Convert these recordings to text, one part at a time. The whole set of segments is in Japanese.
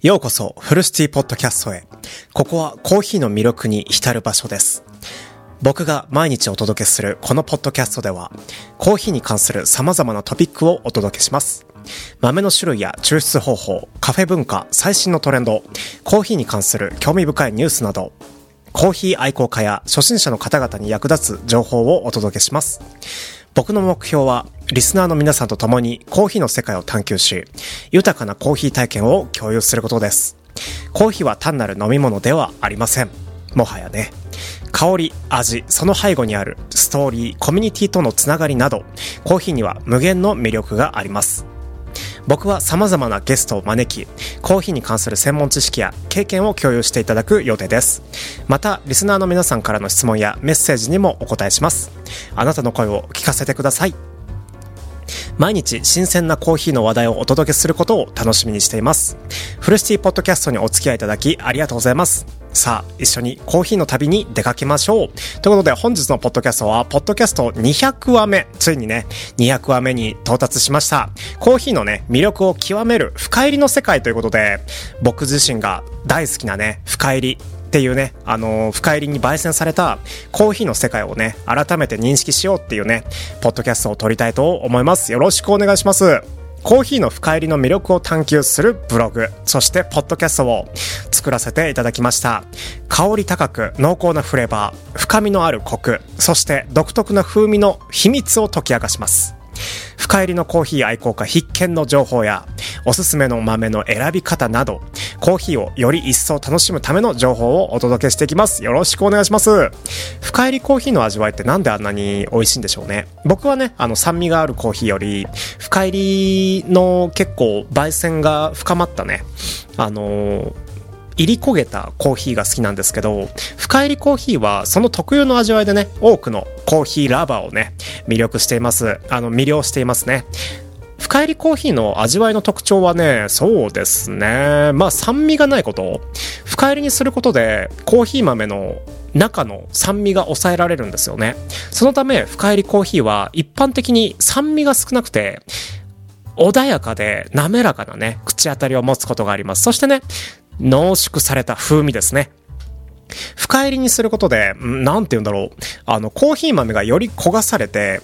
ようこそ、フルシティポッドキャストへ。ここはコーヒーの魅力に浸る場所です。僕が毎日お届けするこのポッドキャストでは、コーヒーに関する様々なトピックをお届けします。豆の種類や抽出方法、カフェ文化、最新のトレンド、コーヒーに関する興味深いニュースなど、コーヒー愛好家や初心者の方々に役立つ情報をお届けします。僕の目標は、リスナーの皆さんと共にコーヒーの世界を探求し、豊かなコーヒー体験を共有することです。コーヒーは単なる飲み物ではありません。もはやね。香り、味、その背後にあるストーリー、コミュニティとのつながりなど、コーヒーには無限の魅力があります。僕は様々なゲストを招き、コーヒーに関する専門知識や経験を共有していただく予定です。また、リスナーの皆さんからの質問やメッセージにもお答えします。あなたの声を聞かせてください。毎日新鮮なコーヒーの話題をお届けすることを楽しみにしています。フルシティポッドキャストにお付き合いいただきありがとうございます。さあ、一緒にコーヒーの旅に出かけましょう。ということで本日のポッドキャストは、ポッドキャスト200話目、ついにね、200話目に到達しました。コーヒーのね、魅力を極める深入りの世界ということで、僕自身が大好きなね、深入り、っていうね、あのー深入りに焙煎されたコーヒーの世界をね、改めて認識しようっていうね、ポッドキャストを撮りたいと思います。よろしくお願いします。コーヒーの深入りの魅力を探求するブログ、そしてポッドキャストを作らせていただきました。香り高く濃厚なフレーバー、深みのあるコク、そして独特な風味の秘密を解き明かします。深入りのコーヒー愛好家必見の情報や、おすすめの豆の選び方など、コーヒーをより一層楽しむための情報をお届けしていきます。よろしくお願いします。深入りコーヒーの味わいってなんであんなに美味しいんでしょうね。僕はね、あの酸味があるコーヒーより、深入りの結構焙煎が深まったね、あのー入り焦げたコーヒーが好きなんですけど、深入りコーヒーはその特有の味わいでね、多くのコーヒーラバーをね、魅力しています。あの、魅了していますね。深入りコーヒーの味わいの特徴はね、そうですね。まあ酸味がないこと。深入りにすることで、コーヒー豆の中の酸味が抑えられるんですよね。そのため、深入りコーヒーは一般的に酸味が少なくて、穏やかで滑らかなね、口当たりを持つことがあります。そしてね、濃縮された風味ですね。深入りにすることで、なんて言うんだろう。あの、コーヒー豆がより焦がされて、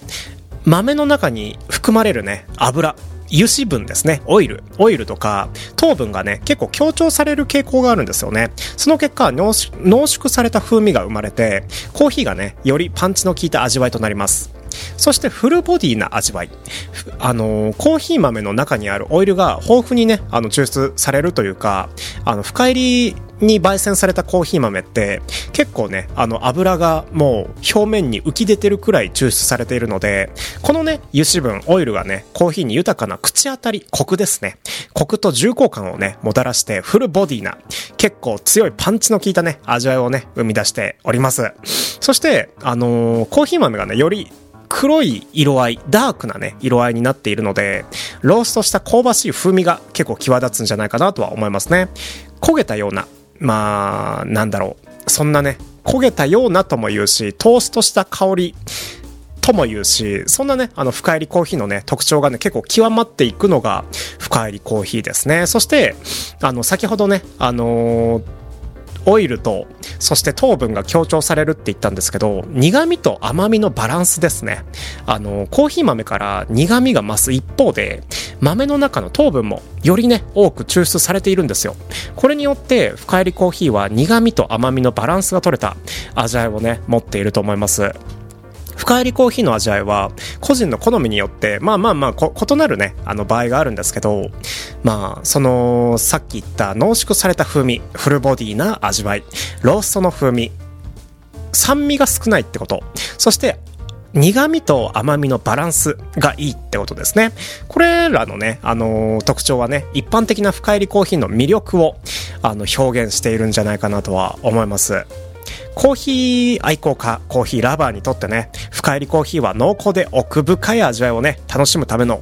豆の中に含まれるね、油、油脂分ですね、オイル、オイルとか糖分がね、結構強調される傾向があるんですよね。その結果、濃濃縮された風味が生まれて、コーヒーがね、よりパンチの効いた味わいとなります。そしてフルボディな味わい。あのーコーヒー豆の中にあるオイルが豊富にね、あの、抽出されるというか、あの、深入りに焙煎されたコーヒー豆って、結構ね、あの、油がもう表面に浮き出てるくらい抽出されているので、このね、油脂分、オイルがね、コーヒーに豊かな口当たり、コクですね。コクと重厚感をね、もたらして、フルボディな、結構強いパンチの効いたね、味わいをね、生み出しております。そして、あのーコーヒー豆がね、より黒い色合い、ダークなね、色合いになっているので、ローストした香ばしい風味が結構際立つんじゃないかなとは思いますね。焦げたような、まあ、なんだろう。そんなね、焦げたようなとも言うし、トーストした香りとも言うし、そんなね、あの、深入りコーヒーのね、特徴がね、結構極まっていくのが深入りコーヒーですね。そして、あの、先ほどね、あのーオイルと、そして糖分が強調されるって言ったんですけど、苦味と甘みのバランスですね。あの、コーヒー豆から苦味が増す一方で、豆の中の糖分もよりね、多く抽出されているんですよ。これによって、深入りコーヒーは苦味と甘みのバランスが取れた味わいをね、持っていると思います。深入りコーヒーの味わいは個人の好みによってまあまあまあ異なるねあの場合があるんですけどまあそのさっき言った濃縮された風味フルボディな味わいローストの風味酸味が少ないってことそして苦味と甘みのバランスがいいってことですね。これらのね、あの特徴はね、一般的な深入りコーヒーの魅力をあの表現しているんじゃないかなとは思います。コーヒー愛好家、コーヒーラバーにとってね、深入りコーヒーは濃厚で奥深い味わいをね、楽しむための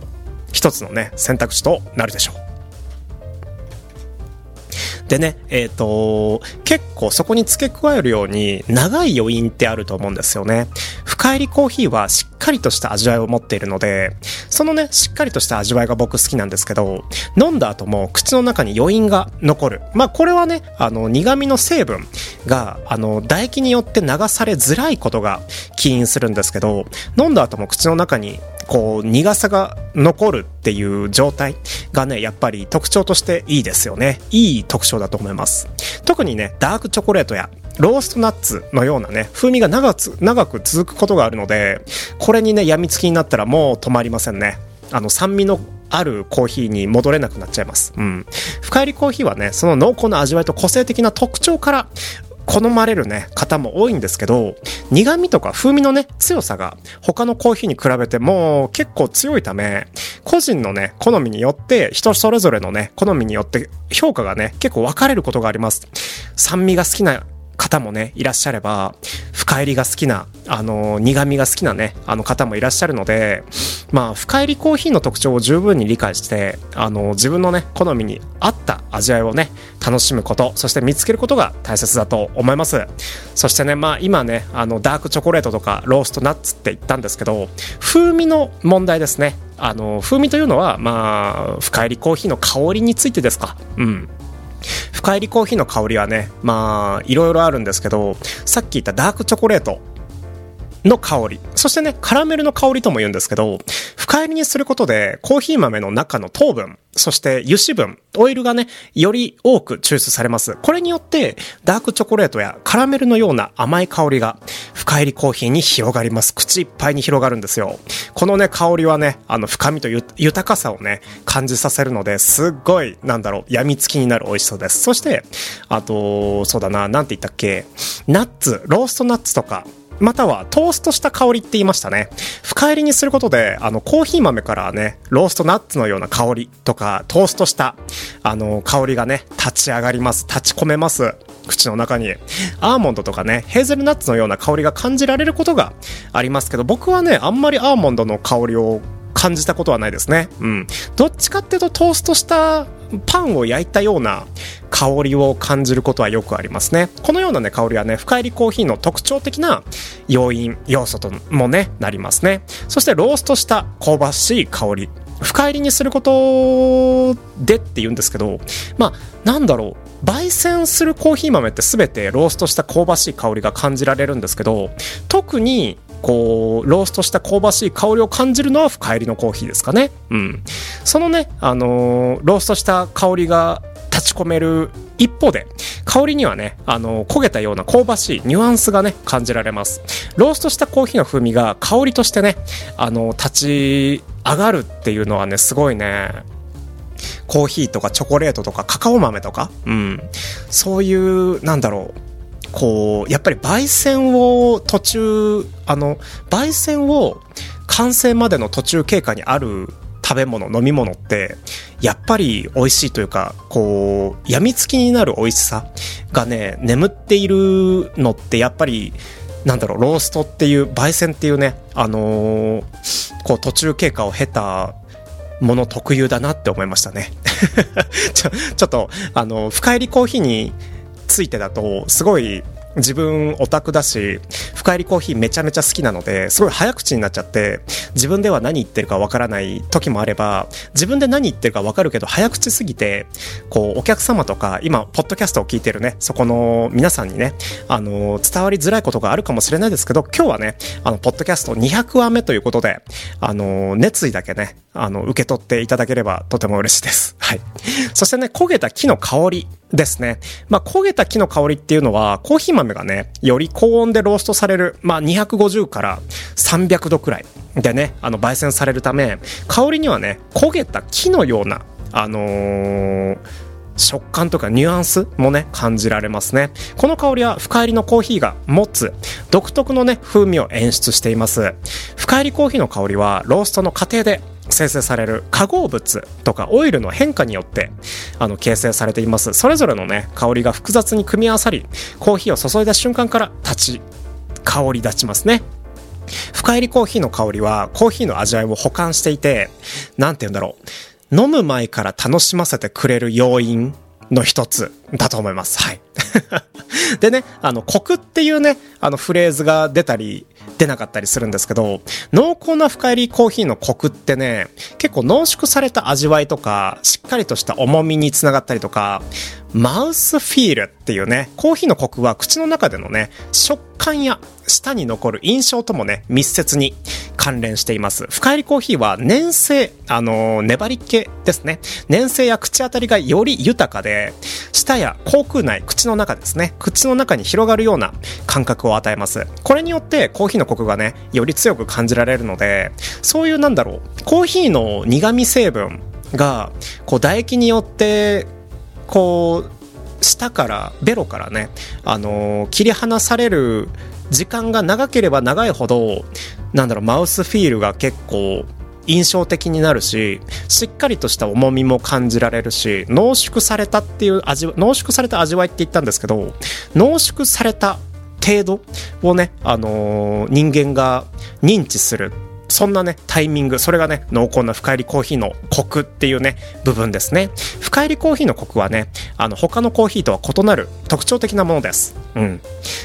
一つのね、選択肢となるでしょう。でね、えっ、と、結構そこに付け加えるように長い余韻ってあると思うんですよね。深入りコーヒーはしかりとした味わいを持っているので、そのね、しっかりとした味わいが僕好きなんですけど、飲んだ後も口の中に余韻が残る。まあこれはね、あの、苦味の成分が、あの、唾液によって流されづらいことが起因するんですけど、飲んだ後も口の中にこう、苦さが残るっていう状態がね、やっぱり特徴としていいですよね。いい特徴だと思います。特にね、ダークチョコレートやローストナッツのようなね、風味が長く長く続くことがあるので、これにね、病みつきになったらもう止まりませんね。あの、酸味のあるコーヒーに戻れなくなっちゃいます。うん。深入りコーヒーはね、その濃厚な味わいと個性的な特徴から好まれるね、方も多いんですけど、苦味とか風味のね、強さが他のコーヒーに比べても結構強いため、個人のね、好みによって、人それぞれのね、好みによって評価がね、結構分かれることがあります。酸味が好きな方もね、いらっしゃれば、深入りが好きな、あの、苦味が好きなね、あの方もいらっしゃるので、まあ、深入りコーヒーの特徴を十分に理解して、あの、自分のね、好みに合った味わいをね、楽しむこと、そして見つけることが大切だと思います。そしてね、まあ、今ね、あの、ダークチョコレートとか、ローストナッツって言ったんですけど、風味の問題ですね。あの、風味というのは、まあ、深入りコーヒーの香りについてですか。うん。深入りコーヒーの香りはね、まあ、いろいろあるんですけど、さっき言ったダークチョコレートの香り。そしてね、カラメルの香りとも言うんですけど、深入りにすることで、コーヒー豆の中の糖分、そして油脂分、オイルがね、より多く抽出されます。これによって、ダークチョコレートやカラメルのような甘い香りが、深入りコーヒーに広がります。口いっぱいに広がるんですよ。このね、香りはね、あの、深みと豊かさをね、感じさせるので、すっごい、なんだろう、病みつきになる美味しさです。そして、あと、そうだな、なんて言ったっけ、ナッツ、ローストナッツとか、またはトーストした香りって言いましたね。深入りにすることで、あの、コーヒー豆からね、ローストナッツのような香りとか、トーストした、あの、香りがね、立ち上がります。立ち込めます。口の中に。アーモンドとかね、ヘーゼルナッツのような香りが感じられることがありますけど、僕はね、あんまりアーモンドの香りを感じたことはないですね。うん。どっちかっていうとトーストしたパンを焼いたような香りを感じることはよくありますね。このようなね、香りはね、深入りコーヒーの特徴的な要因、要素ともね、なりますね。そしてローストした香ばしい香り。深入りにすることでって言うんですけど、まあ、なんだろう。焙煎するコーヒー豆って全てローストした香ばしい香りが感じられるんですけど、特にこう、ローストした香ばしい香りを感じるのは深入りのコーヒーですかね。うん。そのね、あのー、ローストした香りが立ち込める一方で、香りにはね、あの、焦げたような香ばしいニュアンスがね、感じられます。ローストしたコーヒーの風味が香りとしてね、あの、立ち上がるっていうのはね、すごいね、コーヒーとかチョコレートとかカカオ豆とか、うん。そういう、なんだろう、こう、やっぱり焙煎を途中、あの、焙煎を完成までの途中経過にある食べ物、飲み物って、やっぱり美味しいというか、こう、病みつきになる美味しさがね、眠っているのってやっぱり、なんだろう、ローストっていう、焙煎っていうね、あのー、こう途中経過を経たもの特有だなって思いましたね。ちょ、ちょっと、あの、深入りコーヒーについてだと、すごい自分オタクだし、深入りコーヒーめちゃめちゃ好きなので、すごい早口になっちゃって、自分では何言ってるかわからない時もあれば、自分で何言ってるかわかるけど早口すぎて、こう、お客様とか、今、ポッドキャストを聞いてるね、そこの皆さんにね、あの、伝わりづらいことがあるかもしれないですけど、今日はね、あの、ポッドキャスト200話目ということで、あの、熱意だけね、あの、受け取っていただければとても嬉しいです。はい。そしてね、焦げた木の香りですね。まあ、焦げた木の香りっていうのは、コーヒー豆がね、より高温でローストされる、まあ、250から300度くらいでね、あの、焙煎されるため、香りにはね、焦げた木のような、あのー食感とかニュアンスもね、感じられますね。この香りは深入りのコーヒーが持つ独特のね、風味を演出しています。深入りコーヒーの香りはローストの過程で生成される化合物とかオイルの変化によってあの形成されていますそれぞれのね香りが複雑に組み合わさりコーヒーを注いだ瞬間から立ち香り立ちますね深入りコーヒーの香りはコーヒーの味わいを補完していて何て言うんだろう飲む前から楽しませてくれる要因の一つだと思います。はい。でね、あの、コクっていうね、あのフレーズが出たり出なかったりするんですけど、濃厚な深入りコーヒーのコクってね、結構濃縮された味わいとか、しっかりとした重みにつながったりとか、マウスフィールっていうね、コーヒーのコクは口の中でのね、食感や舌に残る印象ともね、密接に関連しています。深入りコーヒーは粘性、あのー、粘り気ですね。粘性や口当たりがより豊かで、舌や口腔内、口の中ですね。口の中に広がるような感覚を与えます。これによってコーヒーのコクがね、より強く感じられるので、そういうなんだろう、コーヒーの苦味成分が、こう唾液によってこう舌からベロからね、あのー、切り離される時間が長ければ長いほどなんだろうマウスフィールが結構印象的になるししっかりとした重みも感じられるし濃縮されたっていう味濃縮された味わいって言ったんですけど濃縮された程度をね、あのー、人間が認知するそんなね、タイミング、それがね、濃厚な深入りコーヒーのコクっていうね、部分ですね。深入りコーヒーのコクはね、あの、他のコーヒーとは異なる特徴的なものです。うん。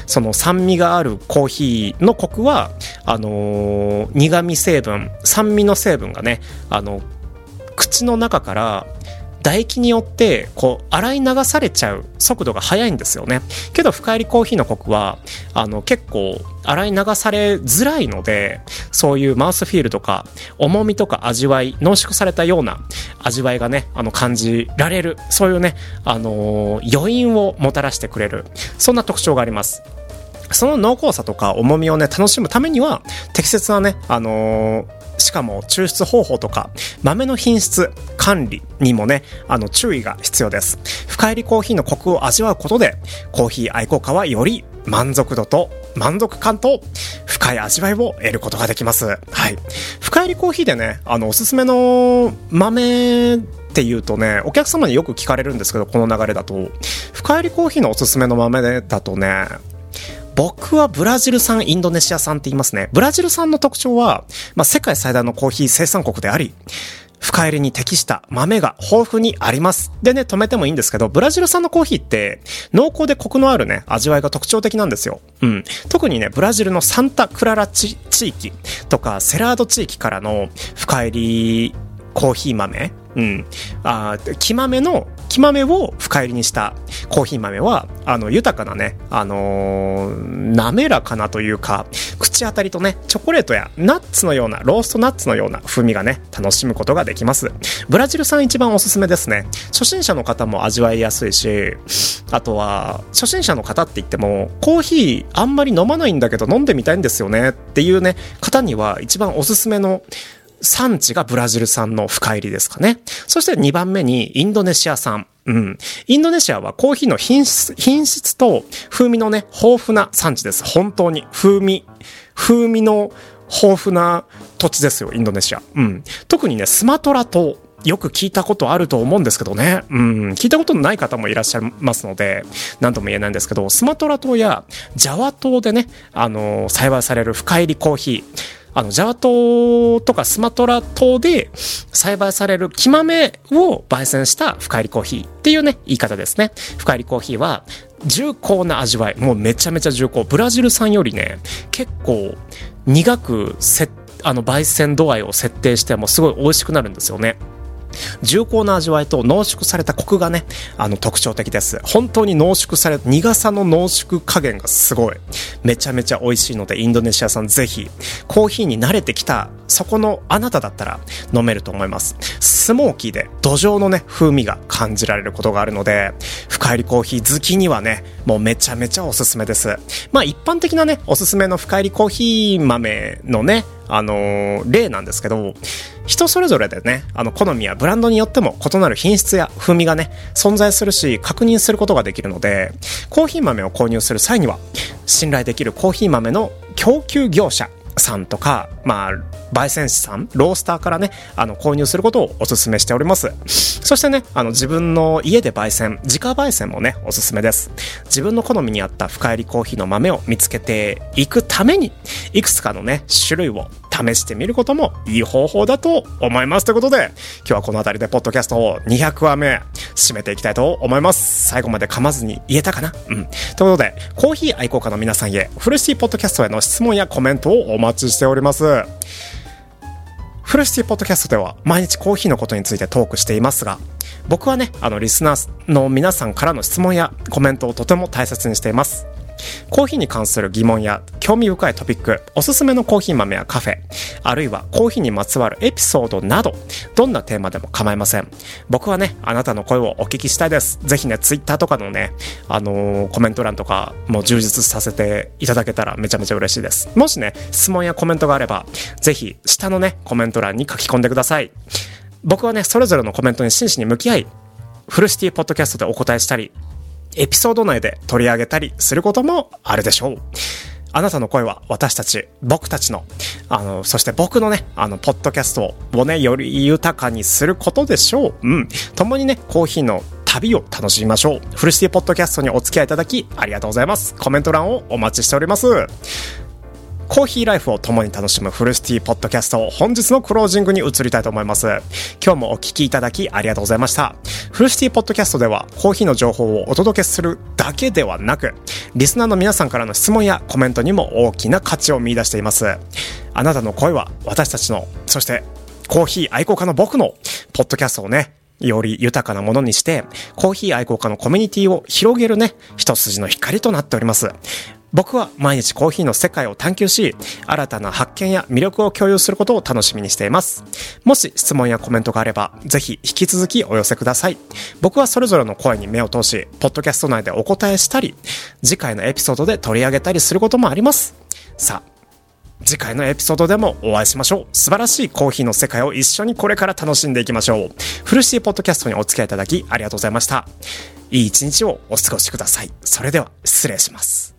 その酸味があるコーヒーのコクは、あのー、苦味成分、酸味の成分がね、あの、口の中から唾液によってこう洗い流されちゃう速度が速いんですよね。けど深入りコーヒーのコクはあの結構洗い流されづらいのでそういうマウスフィールとか重みとか味わい濃縮されたような味わいがねあの感じられるそういうね、あのー、余韻をもたらしてくれるそんな特徴があります。その濃厚さとか重みをね楽しむためには適切なねあのーしかも抽出方法とか豆の品質管理にもねあの注意が必要です深入りコーヒーのコクを味わうことでコーヒー愛好家はより満足度と満足感と深い味わいを得ることができます。はい。深入りコーヒーでね、あの、おすすめの豆っていうとね、お客様によく聞かれるんですけど、この流れだと。深入りコーヒーのおすすめの豆だとね、僕はブラジル産、インドネシア産って言いますね。ブラジル産の特徴は、まあ、世界最大のコーヒー生産国であり、深入りに適した豆が豊富にあります。でね、止めてもいいんですけど、ブラジル産のコーヒーって、濃厚でコクのあるね、味わいが特徴的なんですよ。うん。特にね、ブラジルのサンタクララ地域とか、セラード地域からの深入りコーヒー豆？うん。あ木豆の、木豆を深入りにしたコーヒー豆は、あの、豊かなね、あのー、滑らかなというか、口当たりとね、チョコレートやナッツのような、ローストナッツのような風味がね、楽しむことができます。ブラジル産一番おすすめですね。初心者の方も味わいやすいし、あとは、初心者の方って言っても、コーヒーあんまり飲まないんだけど飲んでみたいんですよねっていうね、方には一番おすすめの産地がブラジル産の深入りですかね。そして2番目にインドネシア産。うん。インドネシアはコーヒーの品質、品質と風味のね、豊富な産地です。本当に。風味。風味の豊富な土地ですよ、インドネシア。うん。特にね、スマトラ島。よく聞いたことあると思うんですけどね。うん。聞いたことのない方もいらっしゃいますので、何とも言えないんですけど、スマトラ島やジャワ島でね、あのー、栽培される深入りコーヒー。あの、ジャワ島とかスマトラ島で栽培される木豆を焙煎した深入りコーヒーっていうね、言い方ですね。深入りコーヒーは重厚な味わい。もうめちゃめちゃ重厚。ブラジル産よりね、結構苦くせ、あの、焙煎度合いを設定してもすごい美味しくなるんですよね。重厚な味わいと濃縮されたコクがね、あの特徴的です。本当に濃縮され、苦さの濃縮加減がすごい。めちゃめちゃ美味しいので、インドネシアさんぜひ、コーヒーに慣れてきた、そこのあなただったら飲めると思います。スモーキーで土壌のね、風味が感じられることがあるので、深入りコーヒー好きにはね、もうめちゃめちゃおすすめです。まあ一般的なね、おすすめの深入りコーヒー豆のね、あのー、例なんですけど、人それぞれでね、あの、好みやブランドによっても異なる品質や風味がね、存在するし、確認することができるので、コーヒー豆を購入する際には、信頼できるコーヒー豆の供給業者さんとか、まあ、焙煎師さん、ロースターからね、あの、購入することをお勧めしております。そしてね、あの、自分の家で焙煎、自家焙煎もね、おすすめです。自分の好みに合った深入りコーヒーの豆を見つけていくために、いくつかのね、種類を試してみることもいい方法だと思います。ということで、今日はこの辺りでポッドキャストを200話目、締めていきたいと思います。最後まで噛まずに言えたかな？うん。ということで、コーヒー愛好家の皆さんへ、フルシティポッドキャストへの質問やコメントをお待ちしております。フルシティポッドキャストでは毎日コーヒーのことについてトークしていますが、僕はね、あの、リスナーの皆さんからの質問やコメントをとても大切にしています。コーヒーに関する疑問や興味深いトピック、おすすめのコーヒー豆やカフェ、あるいはコーヒーにまつわるエピソードなど、どんなテーマでも構いません。僕はね、あなたの声をお聞きしたいです。ぜひね、ツイッターとかのね、あのー、コメント欄とかも充実させていただけたらめちゃめちゃ嬉しいです。もしね、質問やコメントがあれば、ぜひ下のね、コメント欄に書き込んでください。僕はね、それぞれのコメントに真摯に向き合い、フルシティポッドキャストでお答えしたり、エピソード内で取り上げたりすることもあるでしょう。あなたの声は私たち、僕たちの、あの、そして僕のね、あの、ポッドキャストをね、より豊かにすることでしょう。うん。共にね、コーヒーの旅を楽しみましょう。フルシティポッドキャストにお付き合いいただき、ありがとうございます。コメント欄をお待ちしております。コーヒーライフを共に楽しむフルシティポッドキャスト本日のクロージングに移りたいと思います。今日もお聞きいただきありがとうございました。フルシティポッドキャストではコーヒーの情報をお届けするだけではなく、リスナーの皆さんからの質問やコメントにも大きな価値を見出しています。あなたの声は私たちの、そしてコーヒー愛好家の僕のポッドキャストをね、より豊かなものにして、コーヒー愛好家のコミュニティを広げるね、一筋の光となっております。僕は毎日コーヒーの世界を探求し、新たな発見や魅力を共有することを楽しみにしています。もし質問やコメントがあれば、ぜひ引き続きお寄せください。僕はそれぞれの声に目を通し、ポッドキャスト内でお答えしたり、次回のエピソードで取り上げたりすることもあります。さあ、次回のエピソードでもお会いしましょう。素晴らしいコーヒーの世界を一緒にこれから楽しんでいきましょう。フルシティポッドキャストにお付き合いいただきありがとうございました。いい一日をお過ごしください。それでは失礼します。